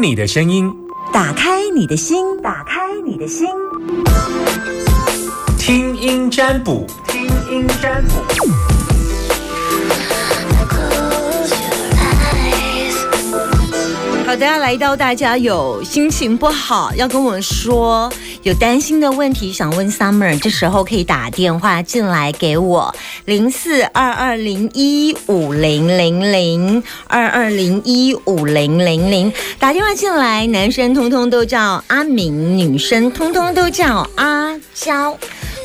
听你的声音，打开你的心，打开你的心，听音占卜，听音占卜。好的，来到大家有心情不好要跟我们说，有担心的问题想问 Summer，这时候可以打电话进来给我零四二二零一五零零零二二零一五零零零，打电话进来，男生通通都叫阿明，女生通通都叫阿娇。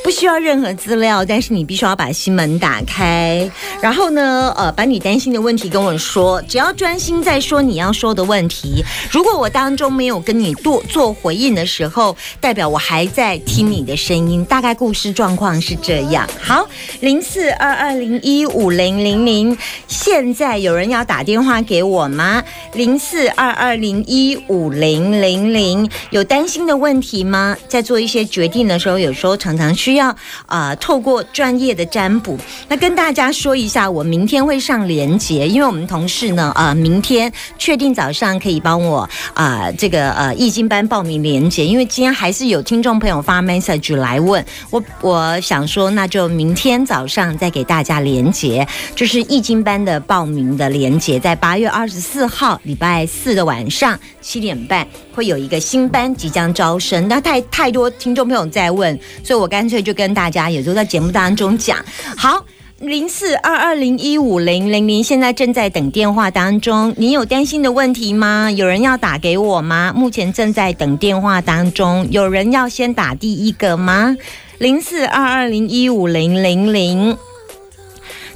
不需要任何资料，但是你必须要把心门打开，然后呢，呃，把你担心的问题跟我说，只要专心在说你要说的问题。如果我当中没有跟你做做回应的时候，代表我还在听你的声音。大概故事状况是这样。好，零四二二零一五零零零，现在有人要打电话给我吗？零四二二零一五零零零，有担心的问题吗？在做一些决定的时候，有时候常常需要啊，透过专业的占卜，那跟大家说一下，我明天会上连结，因为我们同事呢，呃，明天确定早上可以帮我啊，这个呃易经班报名连结，因为今天还是有有听众朋友发 message 来问我，我想说那就明天早上再给大家连结，就是易经班的报名的连结，在八月二十四号礼拜四的晚上七点半会有一个新班即将招生，那太太多听众朋友在问，所以我干脆。就跟大家也都在节目当中讲，好，零四二二零一五零零零，现在正在等电话当中。你有担心的问题吗？有人要打给我吗？目前正在等电话当中，有人要先打第一个吗？零四二二零一五零零零。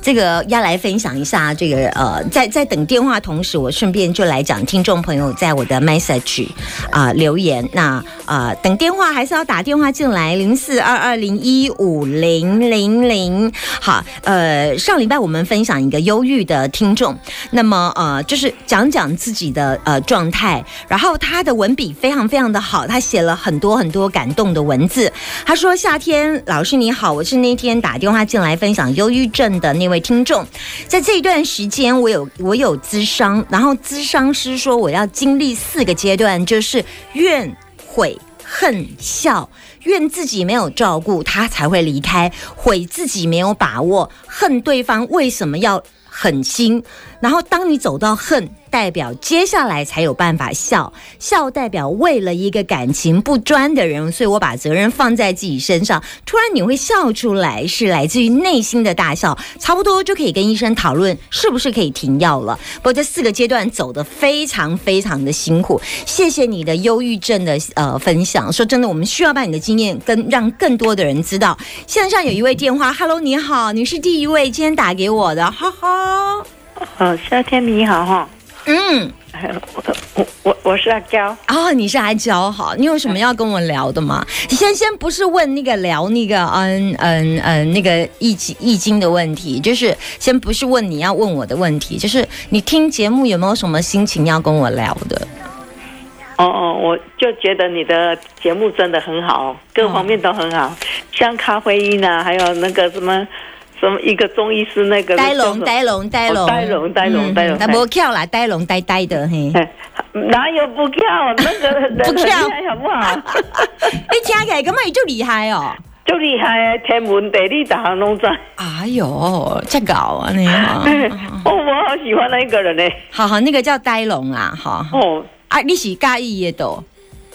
这个要来分享一下，这个呃，在在等电话同时，我顺便就来讲听众朋友在我的 message 啊留言。那啊，等电话还是要打电话进来，零四二二零一五零零零。好，呃，上礼拜我们分享一个忧郁的听众，那么呃，就是讲讲自己的呃状态，然后他的文笔非常非常的好，他写了很多很多感动的文字。他说：“夏天老师你好，我是那天打电话进来分享忧郁症的那。”位听众，在这一段时间，我有我有咨商，然后咨商师说我要经历四个阶段，就是怨、悔、恨、笑。怨自己没有照顾他才会离开，悔自己没有把握，恨对方为什么要狠心。然后当你走到恨。代表接下来才有办法笑，笑代表为了一个感情不专的人，所以我把责任放在自己身上。突然你会笑出来，是来自于内心的大笑，差不多就可以跟医生讨论是不是可以停药了。不过这四个阶段走得非常非常的辛苦。谢谢你的忧郁症的呃分享，说真的，我们需要把你的经验跟让更多的人知道。线上有一位电话，Hello，你好，你是第一位今天打给我的，哈哈。哦，夏天你好哈。嗯，我我我我是阿娇哦，你是阿娇好，你有什么要跟我聊的吗？先先不是问那个聊那个嗯嗯嗯那个易经易经的问题，就是先不是问你要问我的问题，就是你听节目有没有什么心情要跟我聊的？哦哦，我就觉得你的节目真的很好，各方面都很好，像咖啡因啊，还有那个什么。什么一个中医师那个呆龙呆龙呆龙呆龙呆龙呆龙，他不跳啦，呆龙呆呆的嘿，哪有不跳？那个不跳好不好？你听起来根本就厉害哦，就厉害，天文地理大行拢在。哎呦，这搞啊你！哦，我好喜欢那一个人呢。好好，那个叫呆龙啊，哈哦啊，你是介意的都，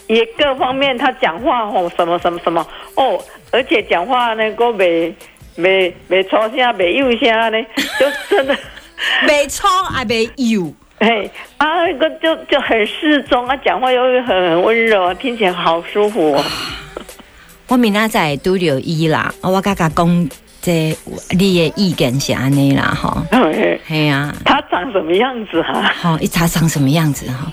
也各方面他讲话哦，什么什么什么哦，而且讲话那个没。没没粗声，没幼声呢，就真的 没粗啊，没幼，嘿啊，个就就很适中啊，讲话又很温柔，听起来好舒服。我明仔在都留伊啦，我刚刚讲这你的意见是安尼啦，哈，系啊，他长什么样子哈？好，一查长什么样子哈？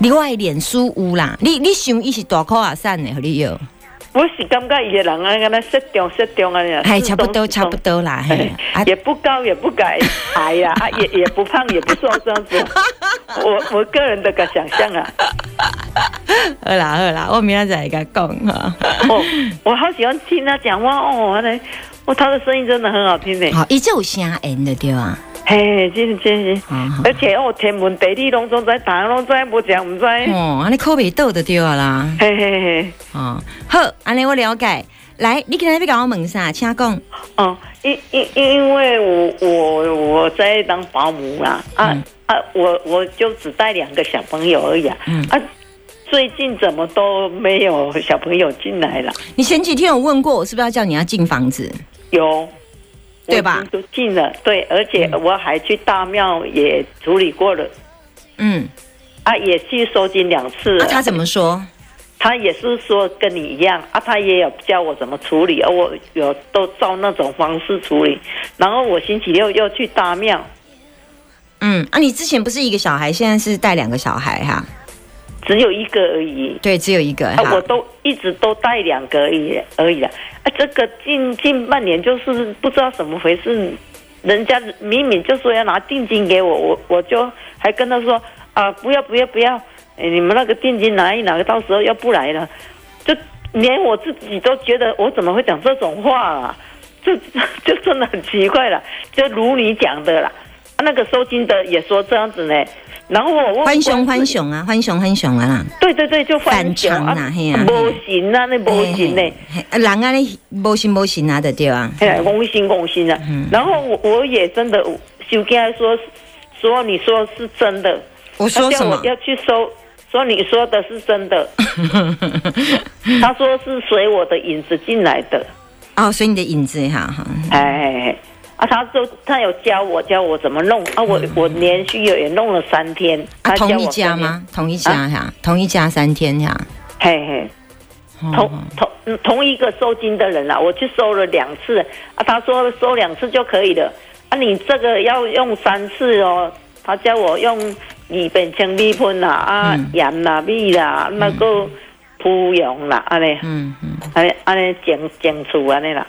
另外脸书有啦，你你想伊是大口啊散的，和你有？我是感觉伊个人啊，跟他适中适中啊，哎，差不多差不多啦，也不高也不矮，矮 呀，啊也也不胖也不瘦这样子。我我个人的个想象啊。好啦好啦，我明仔再跟他讲哈。哦，我好喜欢听他讲话哦，那我他的声音真的很好听呢。好，一直有声音的对啊。嘿，真真是，嗯而且哦，天文地理拢总在，大家拢知，无讲唔知。哦，安尼口味倒就对啊啦。嘿嘿嘿，哦，好，安尼我了解。来，你今天要甲我问啥？请讲。哦，因因因为我我我在当保姆啦，啊、嗯啊，我我就只带两个小朋友而已啊，嗯啊，最近怎么都没有小朋友进来了？你前几天有问过我，是不是要叫你要进房子？有，对吧都进了，对，而且我还去大庙也处理过了，嗯，啊，也去收金两次了。那、他怎么说？他也是说跟你一样啊，他也有教我怎么处理，而我有都照那种方式处理。然后我星期六又去大庙，嗯，啊，你之前不是一个小孩，现在是带两个小孩哈？只有一个而已。对，只有一个啊，我。都一直都带两个而已而已了。啊，这个近近半年就是不知道怎么回事，人家明明就说要拿定金给我，我我就还跟他说啊，不要不要不要，哎你们那个定金拿一拿，到时候要不来了，就连我自己都觉得我怎么会讲这种话啊？就就真的很奇怪了，就如你讲的啦。啊那个收金的也说这样子呢，然后我问欢熊欢熊啊，欢熊欢熊啊啦！对对对，就反翻熊常啦嘿啊无行啊，那无行呢，嘿嘿嘿人啊，那无心无心啊的对啊。哎，公心公心啊。嗯然后我我也真的，修跟他说说你说是真的，我说什么他叫我？要去收，说你说的是真的，他说是随我的影子进来的，哦，随你的影子哈哈。哎。啊，他说他有教我教我怎么弄啊，我我连续也也弄了三天。同一？家吗？同一家哈，同一家三天哈。嘿嘿。同哦同嗯同一个收金的人啊，我去收了两次啊，他说收两次就可以了啊，你这个要用三次哦，他叫我用二本清米粉啦啊嗯盐啦米啦那个铺用啦安尼嗯嗯安尼安尼整整厝安尼啦，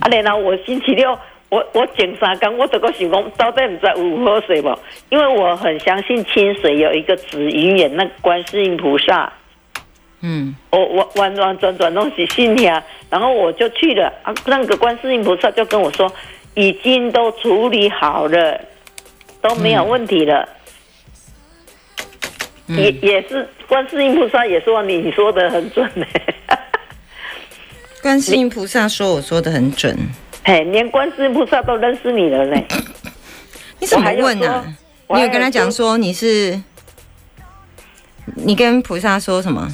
啊然后我星期六。我我整三工，我都个想讲，到底唔知有好水不？因为我很相信清水有一个紫云眼，那观世音菩萨，嗯。我我完完转转弄起信呀，然后我就去了啊，那个观世音菩萨就跟我说，已经都处理好了，都没有问题了。也也是观世音菩萨也说你说的很准呢，观世音菩萨说我说的很准，嘿，连观世音菩萨都认识你了呢。你怎么问呢？我有你有跟他讲说你是？你跟菩萨说什么？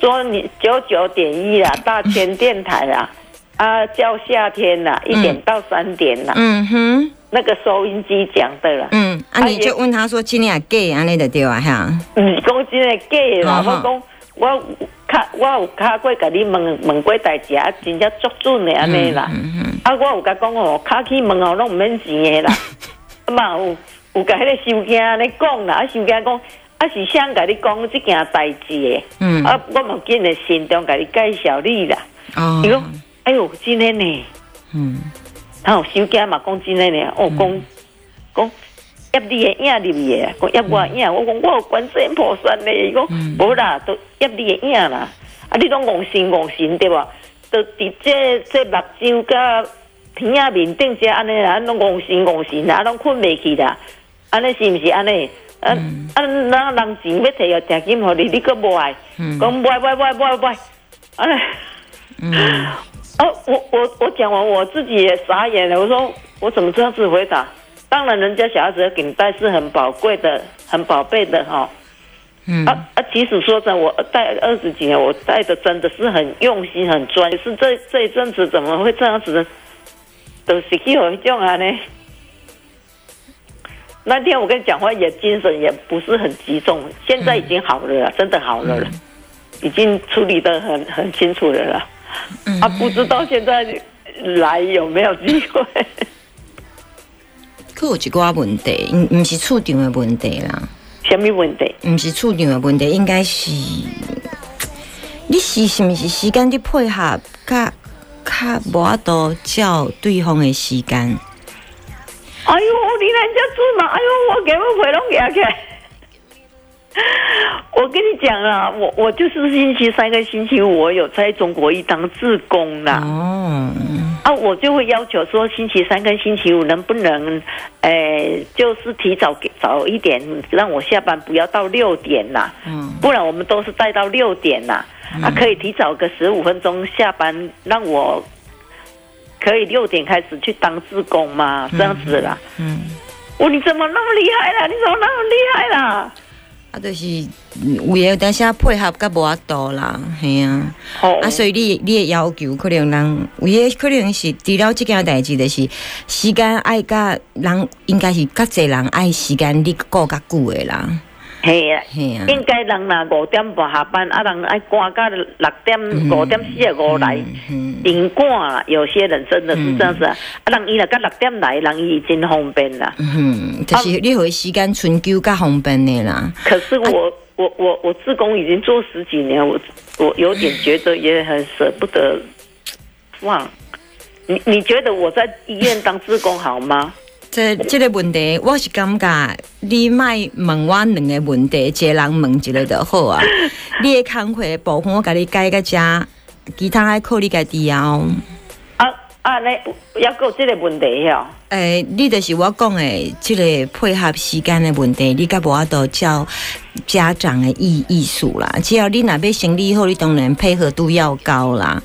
说你九九点一 啊，大千电台啊，啊叫夏天啦，一点到三点啦，嗯哼，那个收音机讲的了。嗯，啊，啊你就问他说今天也 gay 安尼的对啊哈？毋是讲真诶假的啦，嗯哼我讲我卡我有卡过甲你问问过代志，啊，真正足准的安尼啦。嗯嗯啊，我有甲讲哦，卡去问哦，拢毋免钱的啦。啊嘛有有甲迄个收件安尼讲啦，啊收件讲啊是谁甲你讲即件代志的，嗯啊我嘛紧的心中甲你介绍你啦。哦伊讲，哎哟，真的呢，嗯然后收件嘛讲真的呢，哦讲讲。压你的影入去的，讲压我的影，我讲我有观世音菩萨呢，伊讲无啦，都压你的影啦。啊，你拢戆神戆神对吧？都伫这这目睭甲鼻仔面顶遮安尼啦，拢戆神戆神啦，啊拢困袂去啦。安尼是毋是安尼？啊啊，咱人钱要摕要定金互你，你搁无爱，嗯讲无爱无爱无爱无爱安尼。嗯 啊，我我我讲完我自己也傻眼了，我说我怎么这样子回答？当然，人家小孩子的领带是很宝贵的、很宝贝的哈、嗯啊啊！即使说真，我戴二十几年，我戴的真的是很用心、很专。是这这一阵子怎么会这样子呢？都是有一种啊呢。那天我跟你讲话也精神也不是很集中，现在已经好了啦，真的好了啦，已经处理的很很清楚了啦。啊，不知道现在来有没有机会？可有一寡问题，毋毋是处场的问题啦，什么问题？毋是处场的问题，应该是你是是毋是时间伫配合，较较无法度照对方的时间。哎呦，你人家做嘛？哎呦，我给我回拢起来。我跟你讲啊，我我就是星期三跟星期五我有在中国一当志工啦。哦，啊，我就会要求说，星期三跟星期五能不能，呃，就是提早给早一点，让我下班不要到六点啦，嗯不然我们都是待到六点啦。啊，可以提早个十五分钟下班，让我可以六点开始去当志工吗？这样子啦。嗯，我你怎么那么厉害啦？你怎么那么厉害啦？啊，就是有诶，但是配合较无法度啦，系啊。哦啊，所以你你的要求可能人有诶，可能是除了即件代志，就是时间爱甲人，应该是较侪人爱时间，你顾较久诶啦，嘿啊。嘿啊。应该人若五点半下班，啊，人爱赶到六点五点四十五来，嗯顶赶啦。有些人真的是这样子啊，啊，人伊若到六点来，人伊已经方便啦。嗯，就是你互伊时间春秋较方便的啦。可是我、我我我自工已经做十几年，我我有点觉得也很舍不得忘。你你觉得我在医院当自工好吗？这这个问题，我是感觉你卖问我两个问题，一个人问一个就好啊。你的工课部分我甲你改个遮，其他爱靠你家己哦。啊啊，那要有这个问题哦。诶、你就是我讲的，即个配合时间的问题，你甲无法度照家长的意意思啦。只要你若要生理好，你当然配合度要高啦。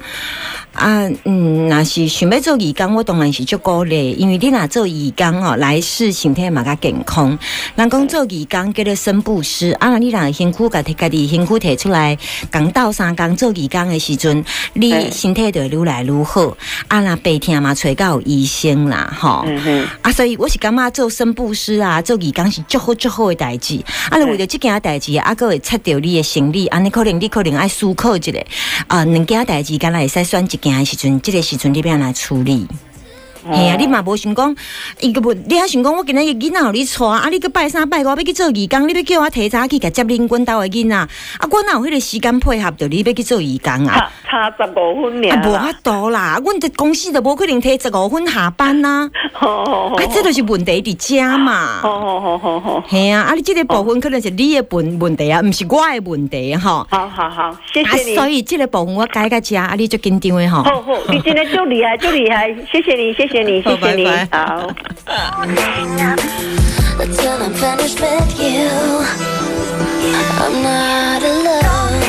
啊，嗯，若是想要做义工，我当然是足鼓励，因为你若做义工哦，来世身体嘛较健康。人讲做义工叫做生布施，啊，若你若辛苦甲摕家己辛苦摕出来，讲斗三工做义工的时阵，你嗯身体就会愈来愈好。啊，若白天嘛，找到有医生啦，吼。嗯，啊，所以我是感觉做生布施啊，做义工是足好足好的代志。啊，你为着即件代志，啊，搁会切掉你的行李，安尼可能你可能爱思考一下，啊，两件代志，敢若会使选一件的时阵，这、个时阵你要安来处理？嘿啊，你嘛无想讲，伊个无，你还想讲我今仔日囡仔互你带，啊，你去拜三拜五要去做义工，你要叫我提早去甲接恁阮兜的囡仔，啊，我哪有迄个时间配合着你要去做义工啊？差差十五分啊，尔啦无法。度啦，阮这公司就无可能提十五分下班呐、好好好啊，这就是问题伫遮嘛。好好好好好，系啊，啊，你这个部分可能是你的问问题啊，毋是我的问题吼。好好好，谢啊，谢你。所以这个部分我改个遮，啊，你就紧张的吼。好好，你今天就厉害，就厉害，谢谢你，谢谢你，谢谢你，好拜拜好。 Until I'm finished with you, I'm not alone.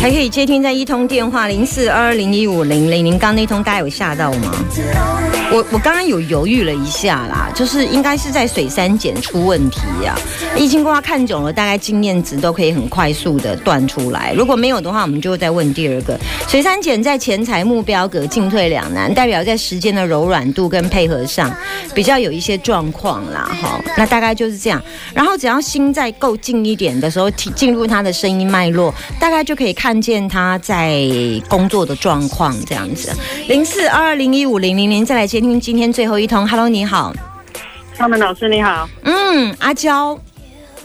还可以接听在一通电话零四二二零一五零零。您刚那通大家有吓到吗？我我刚刚有犹豫了一下啦，就是应该是在水山碱出问题呀、易经卦看久了，大概经验值都可以很快速的断出来。如果没有的话，我们就再问第二个。水山碱在钱财目标格进退两难，代表在时间的柔软度跟配合上比较有一些状况啦。哈，那大概就是这样。然后只要心再够近一点的时候，进入他的声音脉络，大概就可以看见他在工作的状况这样子。零四二二零一五零零零，再来接听今天最后一通。Hello，你好，他们老师你好，嗯，阿娇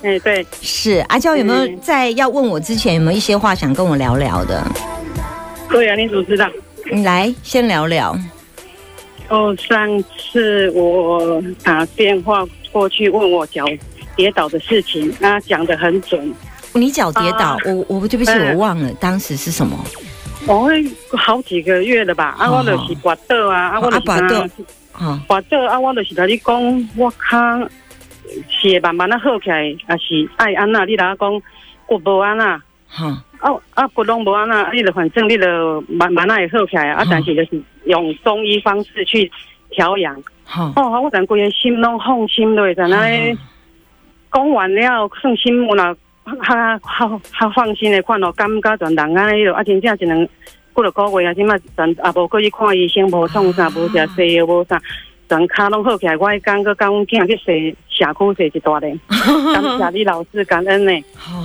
哎、对，是阿娇，有没有嗯在要问我之前有没有一些话想跟我聊聊的？对啊，你怎么知道。你来先聊聊。哦，上次我打电话过去问我脚跌倒的事情，他讲的很准。你脚跌倒，啊我我对不起，嗯我忘了当时是什么。我会好几个月了吧？啊，哦我就是滑倒啊，啊，我就是啊滑倒、滑倒啊，我就是甲你讲，我看是会慢慢啊好起来，也是爱安那？你若讲骨无安那？哈、啊啊，骨拢无安那，你就反正你就慢慢啊会好起来啊，嗯但是就是用中医方式去调养。哈、哦，我等规个心拢放心落，在那里讲完了，算心我若较较较放心的款咯，感觉全人安尼咯，啊，真正一两几落个月啊，即马全也无过去看医生，无创啥，无食西药，无啥，全骹拢好起来。我迄工个甲阮囝去洗社区洗一大咧，感谢你老师感恩呢。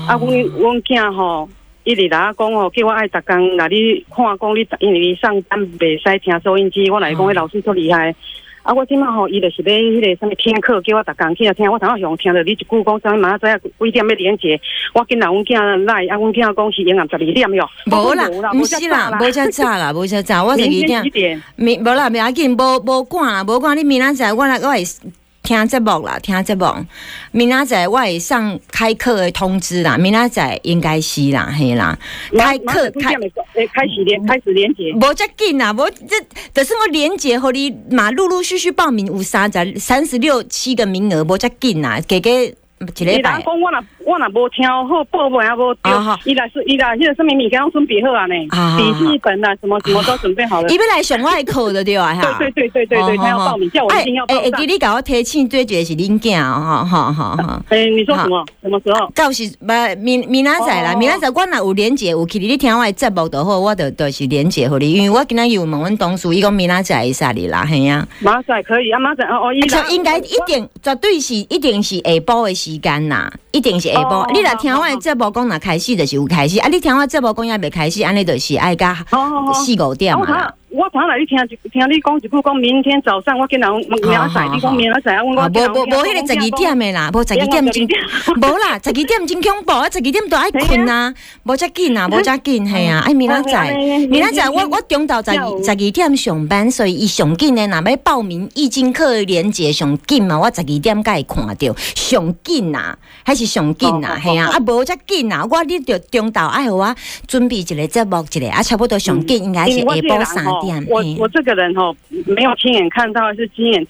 啊，阮阮囝吼，伊直来讲吼，叫我爱逐工来你看讲你，因为伊上班袂使听收音机，我来讲，迄老师足厉害。啊，我即马吼，伊就是要迄个什么听课，叫我逐工去啊听。我头下想听着你一句讲啥物，明仔载几点要连接，我紧来阮囝来，啊，阮囝讲是营养十二点哟。无啦，毋是啦，无遮早啦，无遮早，我十二点几。点？明无啦，袂要紧，无无赶啦，无赶。你明仔载我来，我会听节目啦，听节目。明仔载我会上开课的通知啦，明仔载应该是啦，嘿啦，开课开。诶，开始连开始连接。无遮紧啦，无这，就是我连接互你嘛，陆陆续续报名有三十三十六七个名额，无遮紧啦，加加一礼拜。讲我若我若无听好报名啊无伊来是伊来迄个什么物件拢准备好啊呢啊，笔记本啊什么什么都准备好了。伊要来上我的课的对啊，哈。对对对对对对，他要报名，叫我一定要报哎，会上记。你甲我提醒，对决是恁囝哦，哈哈哈哈。哎，你说什么？什么时候？到时不明明仔载啦，哦明仔载我若有连接，有去你听我的节目的好，我就就是连接互你，因为我今仔有问阮同事，伊讲明仔载会使你啦，嘿啊。马仔可以啊，马仔哦哦，应该一定绝对是一定是下晡的时间呐，一定是下晡。哦你若听我的节目讲，若开始就是有开始，啊，你听我节目讲也未开始，安尼就是爱甲四五点我嘛。我头来你听听你讲一句，讲明天早上我跟人明仔载，你讲明仔载，我啊，我无无无，迄个十二点的啦，无十二点真，无啦，十二点真恐怖啊，十二点都爱困啊，无遮紧啊，无遮紧，系啊，哎，明仔载，明仔载我我中昼十二十二点上班，所以伊上紧的，若要报名易经课的连接上紧嘛，我十二点才会看到，上紧呐，还是上紧呐，系啊，啊无遮紧呐，我你着中昼爱互我准备一个节目一个，啊，差不多上紧应该是下晡三点，我我这个人哈，没有亲眼看到，是亲眼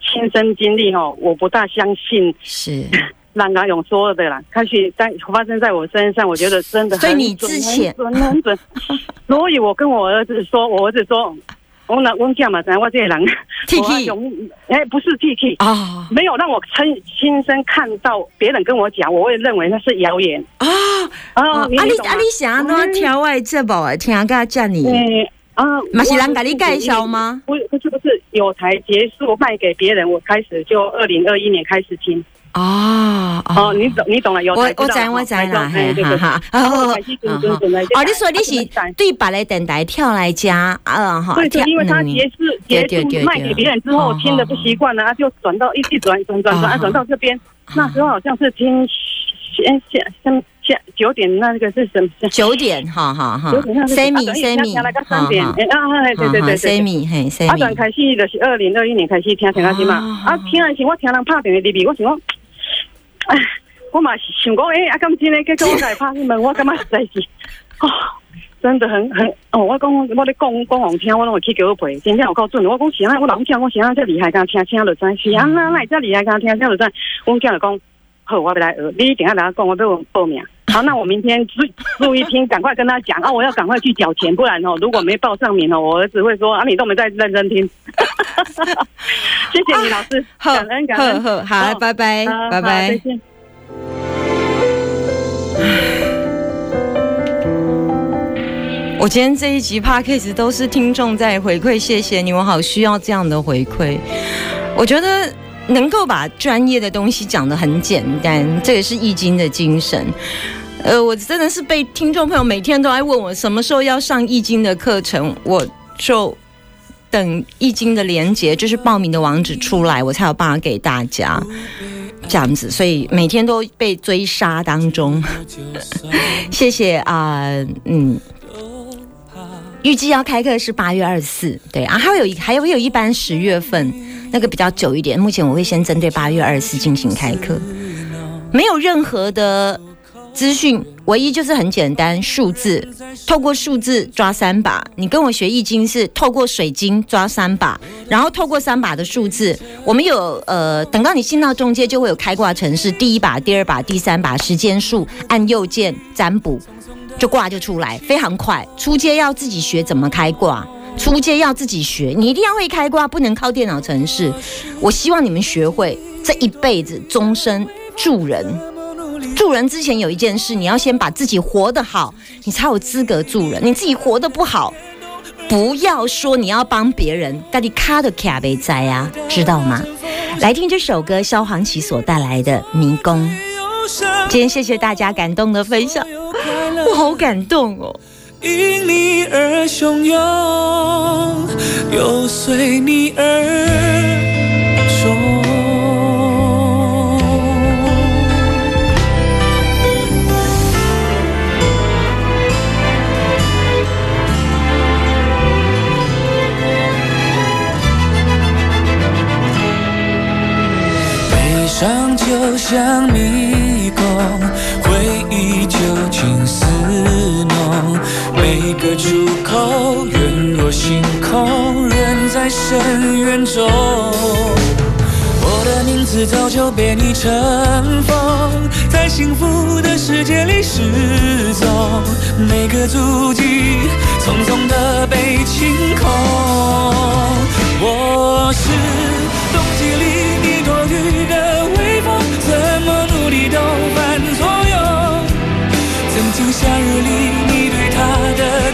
亲身经历哈，我不大相信是。让阿勇说的啦。开始在发生在我身上，我觉得真的很准很准很准，所以我跟我儿子说，我儿子说，我那我讲嘛，咱我这个人 T 我勇哎，不是 T K。啊没有让我亲亲身看到别人跟我讲，我会认为那是谣言啊！啊！啊，你懂吗啊，你想安怎挑我的节目啊？听甲遮尔，嗯啊，嘛是人甲你介绍吗？不不是不是，有台结束卖给别人，我开始就二零二一年开始听。哦哦，你懂你懂了，有我我台知道我知啦，哎对对对。哈哦你说你是对白的等待跳来加啊哈？因为他嗯结束结束卖给别人之后，听的不习惯了，啊，就转到一一转转转转啊转到这边。那时候好像是听先先先九点那个是什么？九点，哈哈哈九点那个是，semi 啊 semi，听了个三点，哎啊，哎对对对对对。，semi 嘿啊，转开始就是二零二一年开始听听到即嘛，啊啊，听的时候我听人拍电话入去，我想讲，哎，我嘛是想讲，哎、啊，咁真诶，结果我来拍你们，我感觉实在是，哦，真的很很，哦，我讲我咧讲讲互听，我拢会去叫陪，真正有够准的。我讲是啊，我老听我是啊，遮厉害，甲听听就知，是啊，那那遮厉害，甲听听就知。我囝就讲，好，我要来学，你等下来讲，我要报名。好，那我明天注注意听，赶快跟他讲啊！我要赶快去缴钱，不然哦，如果没报上名哦，我儿子会说啊，你都没在认真听。谢谢你，老师，好感恩感恩，好好，好，拜拜，拜拜再。见。我今天这一集 podcast 都是听众在回馈，谢谢你，我好需要这样的回馈。我觉得能够把专业的东西讲得很简单，这也是易经的精神。呃，我真的是被听众朋友每天都在问我什么时候要上易经的课程，我就等易经的连接，就是报名的网址出来，我才有办法给大家。这样子，所以每天都被追杀当中。谢谢啊、嗯，预计要开课是八月二十四，对啊，还有一还有会有一班十月份，那个比较久一点。目前我会先针对八月二十四进行开课，没有任何的资讯，唯一就是很简单，数字，透过数字抓三把。你跟我学易经是透过水晶抓三把，然后透过三把的数字，我们有呃，等到你进到中间就会有开挂程式，第一把、第二把、第三把时间数，按右键占卜。就挂就出来，非常快。出街要自己学怎么开挂，出街要自己学，你一定要会开挂，不能靠电脑程式。我希望你们学会，这一辈子终身助人。助人之前有一件事，你要先把自己活得好，你才有资格助人。你自己活得不好，不要说你要帮别人，但你卡的卡贝在啊，知道吗？来听这首歌，萧煌奇所带来的《迷宫》。今天谢谢大家感动的分享，我好感动哦。因你而汹涌，又随你而像迷宫，回忆旧情似浓，每个出口远若星空，人在深渊中。我的名字早就被你尘封，在幸福的世界里失踪，每个足迹匆匆的被清空。我是曾经夏日里你对他的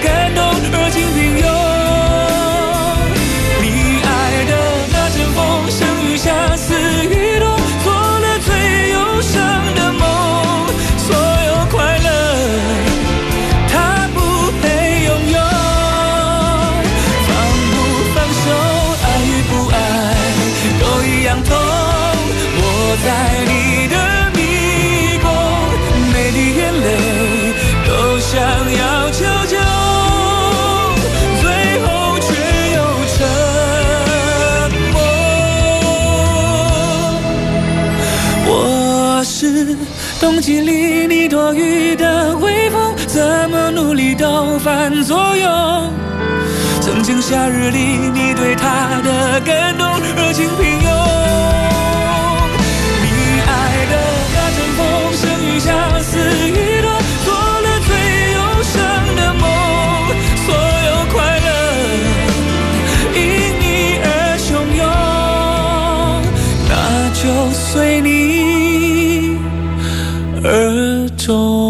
冬季里你多余的微风，怎么努力都反作用。曾经夏日里你对他的感动，热情平庸。你爱的那阵风，生于夏，死于耳中。